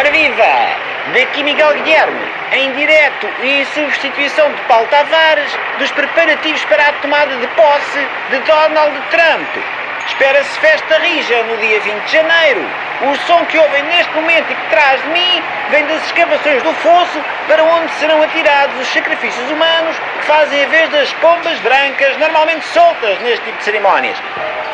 Ora viva! Daqui Miguel Guilherme, em direto e em substituição de Paulo Tavares, dos preparativos para a tomada de posse de Donald Trump. Espera-se festa rija no dia 20 de janeiro. O som que ouvem neste momento e que traz de mim vem das escavações do fosso para onde serão atirados os sacrifícios humanos que fazem a vez das pombas brancas normalmente soltas neste tipo de cerimónias.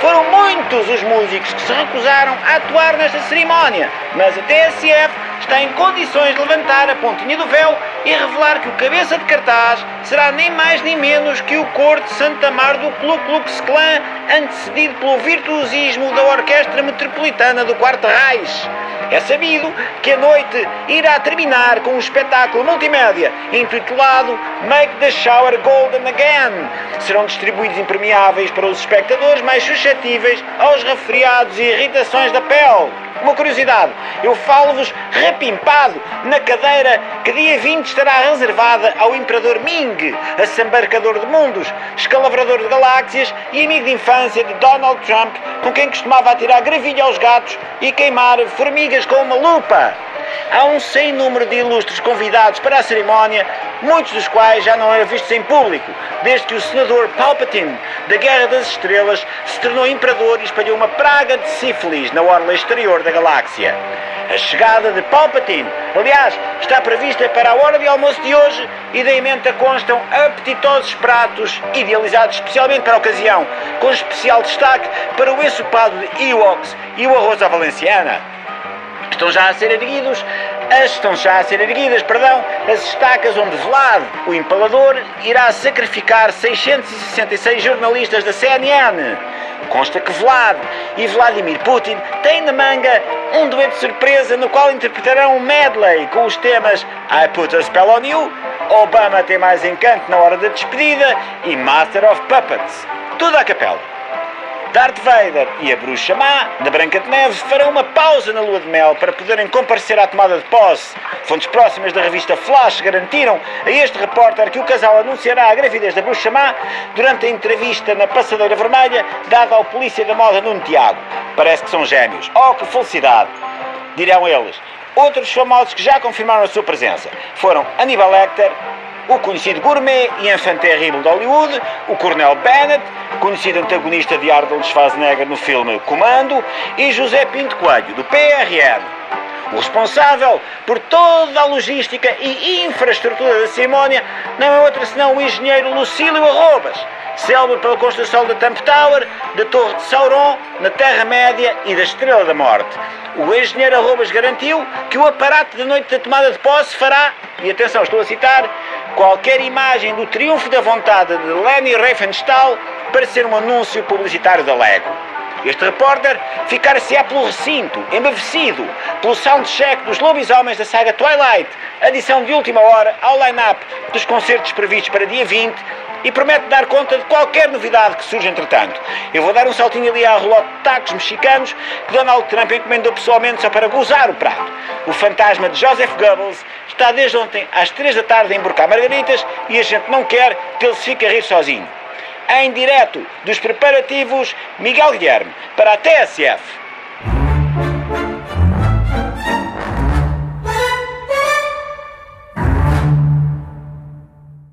Foram muitos os músicos que se recusaram a atuar nesta cerimónia, mas a TSF está em condições de levantar a pontinha do véu e revelar que o cabeça de cartaz será nem mais nem menos que o cor de Santa Mar do Ku Klux Klan, antecedido pelo virtuosismo da Orquestra Metropolitana do Quarto Reich. É sabido que a noite irá terminar com um espetáculo multimédia intitulado Make the Shower Golden Again. Serão distribuídos impermeáveis para os espectadores mais suscetíveis aos resfriados e irritações da pele. Uma curiosidade, eu falo-vos repimpado na cadeira que dia 20 estará reservada ao Imperador Ming, assambarcador de mundos, escalavrador de galáxias e amigo de infância de Donald Trump, com quem costumava atirar gravilha aos gatos e queimar formigas com uma lupa. Há um sem número de ilustres convidados para a cerimónia, muitos dos quais já não eram vistos em público, desde que o senador Palpatine, da Guerra das Estrelas, se tornou imperador e espalhou uma praga de sífilis na orla exterior da galáxia. A chegada de Palpatine, aliás, está prevista para a hora de almoço de hoje e da emenda constam apetitosos pratos idealizados especialmente para a ocasião, com especial destaque para o ensopado de Ewoks e o arroz à valenciana. Estão já a ser erguidos, as estão já a ser erguidas, perdão, as estacas onde Vlad, o empalador, irá sacrificar 666 jornalistas da CNN. Consta que Vlad e Vladimir Putin têm na manga um dueto surpresa no qual interpretarão um medley com os temas I Put a Spell on You, Obama tem mais encanto na hora da despedida e Master of Puppets. Tudo à capela. Darth Vader e a bruxa má, da Branca de Neve, farão uma pausa na lua de mel para poderem comparecer à tomada de posse. Fontes próximas da revista Flash garantiram a este repórter que o casal anunciará a gravidez da bruxa má durante a entrevista na Passadeira Vermelha dada ao polícia da moda Nuno Tiago. Parece que são gêmeos. Oh, que felicidade! Dirão eles. Outros famosos que já confirmaram a sua presença foram Aníbal Lecter, o conhecido gourmet e enfant terrible de Hollywood, o Cornel Bennett, conhecido antagonista de Arnold Schwarzenegger no filme Comando, e José Pinto Coelho, do PRN. O responsável por toda a logística e infraestrutura da cerimónia não é outro senão o engenheiro Lucílio Arrobas, célebre pela construção da Trump Tower, da Torre de Sauron, na Terra-média e da Estrela da Morte. O engenheiro Arrobas garantiu que o aparato da noite da tomada de posse fará, e atenção, estou a citar, qualquer imagem do triunfo da vontade de Leni Riefenstahl para ser um anúncio publicitário da Lego. Este repórter ficar-se-á pelo recinto, embevecido, pelo soundcheck dos lobisomens da saga Twilight, adição de última hora ao line-up dos concertos previstos para dia 20 e promete dar conta de qualquer novidade que surja entretanto. Eu vou dar um saltinho ali à relote de tacos mexicanos que Donald Trump encomendou pessoalmente só para gozar o prato. O fantasma de Joseph Goebbels está desde ontem às 3 da tarde a emborcar margaritas e a gente não quer que ele se fique a rir sozinho. Em direto dos preparativos, Miguel Guilherme, para a TSF.